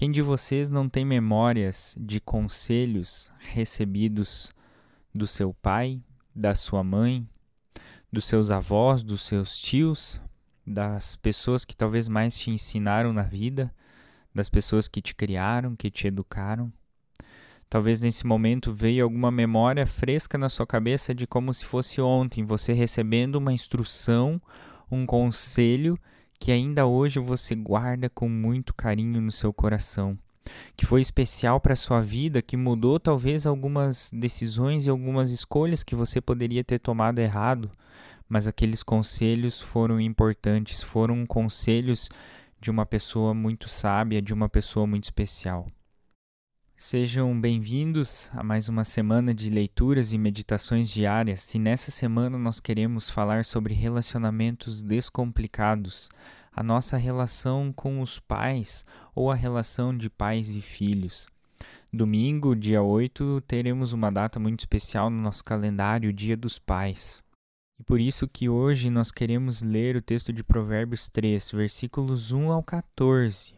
Quem de vocês não tem memórias de conselhos recebidos do seu pai, da sua mãe, dos seus avós, dos seus tios, das pessoas que talvez mais te ensinaram na vida, das pessoas que te criaram, que te educaram? Talvez nesse momento veio alguma memória fresca na sua cabeça de como se fosse ontem, você recebendo uma instrução, um conselho que ainda hoje você guarda com muito carinho no seu coração, que foi especial para a sua vida, que mudou talvez algumas decisões e algumas escolhas que você poderia ter tomado errado, mas aqueles conselhos foram importantes, foram conselhos de uma pessoa muito sábia, de uma pessoa muito especial. Sejam bem-vindos a mais uma semana de leituras e meditações diárias. E nessa semana nós queremos falar sobre relacionamentos descomplicados, a nossa relação com os pais ou a relação de pais e filhos. Domingo, dia 8, teremos uma data muito especial no nosso calendário, o Dia dos Pais. E por isso que hoje nós queremos ler o texto de Provérbios 3, versículos 1 ao 14.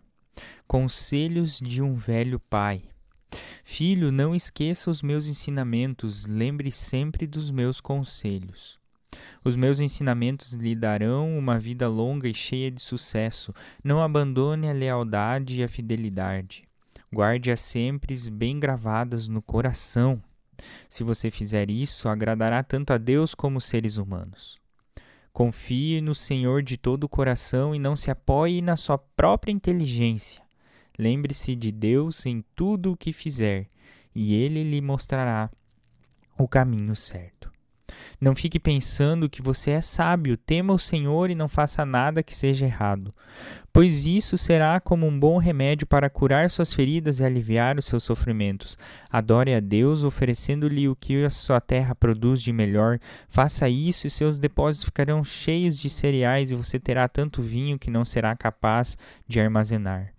Conselhos de um velho pai. Filho, não esqueça os meus ensinamentos, lembre sempre dos meus conselhos. Os meus ensinamentos lhe darão uma vida longa e cheia de sucesso. Não abandone a lealdade e a fidelidade. Guarde-as sempre bem gravadas no coração. Se você fizer isso, agradará tanto a Deus como os seres humanos. Confie no Senhor de todo o coração e não se apoie na sua própria inteligência. Lembre-se de Deus em tudo o que fizer, e ele lhe mostrará o caminho certo. Não fique pensando que você é sábio, tema o Senhor e não faça nada que seja errado, pois isso será como um bom remédio para curar suas feridas e aliviar os seus sofrimentos. Adore a Deus, oferecendo-lhe o que a sua terra produz de melhor. Faça isso e seus depósitos ficarão cheios de cereais e você terá tanto vinho que não será capaz de armazenar.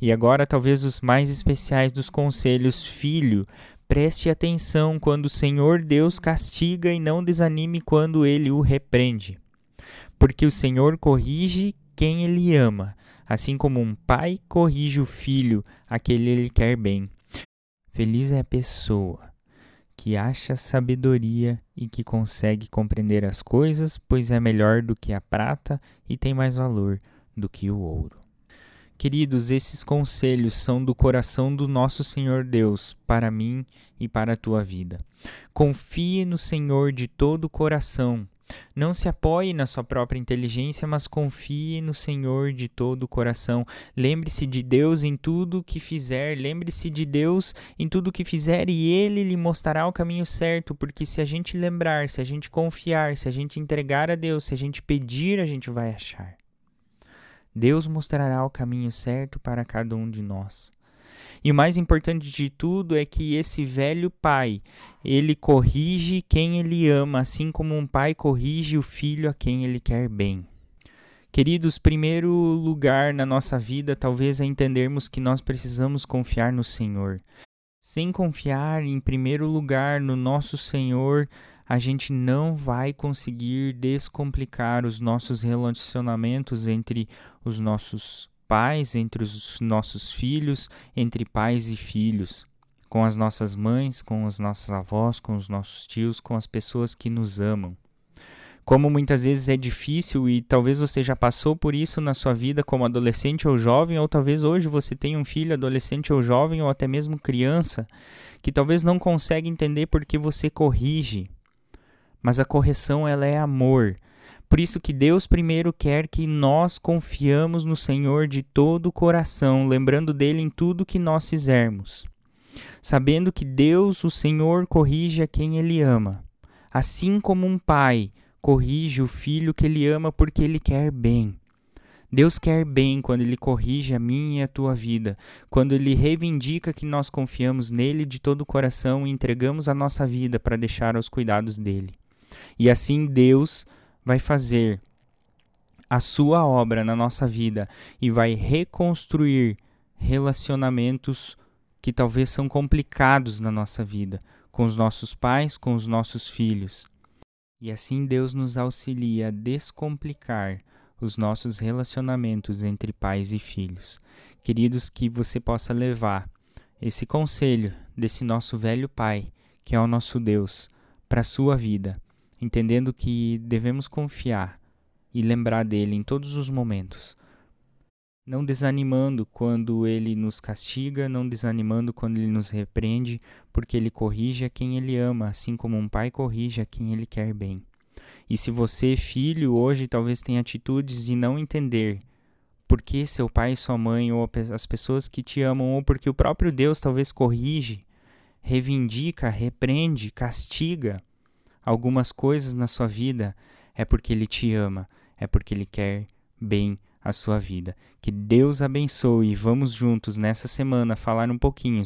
E agora, talvez os mais especiais dos conselhos, filho, preste atenção quando o Senhor Deus castiga e não desanime quando ele o repreende. Porque o Senhor corrige quem ele ama, assim como um pai corrige o filho, aquele ele quer bem. Feliz é a pessoa que acha sabedoria e que consegue compreender as coisas, pois é melhor do que a prata e tem mais valor do que o ouro. Queridos, esses conselhos são do coração do nosso Senhor Deus para mim e para a tua vida. Confie no Senhor de todo o coração. Não se apoie na sua própria inteligência, mas confie no Senhor de todo o coração. Lembre-se de Deus em tudo que fizer, lembre-se de Deus em tudo que fizer e ele lhe mostrará o caminho certo, porque se a gente lembrar, se a gente confiar, se a gente entregar a Deus, se a gente pedir, a gente vai achar. Deus mostrará o caminho certo para cada um de nós. E o mais importante de tudo é que esse velho pai, ele corrige quem ele ama, assim como um pai corrige o filho a quem ele quer bem. Queridos, primeiro lugar na nossa vida talvez é entendermos que nós precisamos confiar no Senhor. Sem confiar em primeiro lugar no nosso Senhor, a gente não vai conseguir descomplicar os nossos relacionamentos entre os nossos pais, entre os nossos filhos, entre pais e filhos, com as nossas mães, com os nossos avós, com os nossos tios, com as pessoas que nos amam. Como muitas vezes é difícil e talvez você já passou por isso na sua vida como adolescente ou jovem, ou talvez hoje você tenha um filho adolescente ou jovem ou até mesmo criança que talvez não consegue entender porque você corrige, mas a correção ela é amor. Por isso que Deus primeiro quer que nós confiamos no Senhor de todo o coração, lembrando dele em tudo que nós fizermos. Sabendo que Deus, o Senhor, corrige a quem ele ama. Assim como um pai corrige o filho que ele ama porque ele quer bem. Deus quer bem quando Ele corrige a minha e a tua vida, quando Ele reivindica que nós confiamos nele de todo o coração e entregamos a nossa vida para deixar aos cuidados dele. E assim Deus vai fazer a sua obra na nossa vida e vai reconstruir relacionamentos que talvez são complicados na nossa vida, com os nossos pais, com os nossos filhos. E assim Deus nos auxilia a descomplicar os nossos relacionamentos entre pais e filhos. Queridos, que você possa levar esse conselho desse nosso velho Pai, que é o nosso Deus, para a sua vida, entendendo que devemos confiar e lembrar dele em todos os momentos. Não desanimando quando ele nos castiga, não desanimando quando ele nos repreende, porque ele corrige a quem ele ama, assim como um pai corrige a quem ele quer bem. E se você, filho, hoje talvez tenha atitudes de não entender porque seu pai e sua mãe, ou as pessoas que te amam, ou porque o próprio Deus talvez corrige, reivindica, repreende, castiga algumas coisas na sua vida, é porque Ele te ama, é porque Ele quer bem a sua vida. Que Deus abençoe e vamos juntos nessa semana falar um pouquinho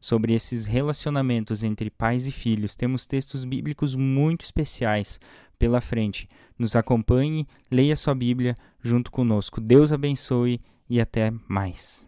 sobre esses relacionamentos entre pais e filhos. Temos textos bíblicos muito especiais pela frente. Nos acompanhe, leia sua Bíblia junto conosco. Deus abençoe e até mais.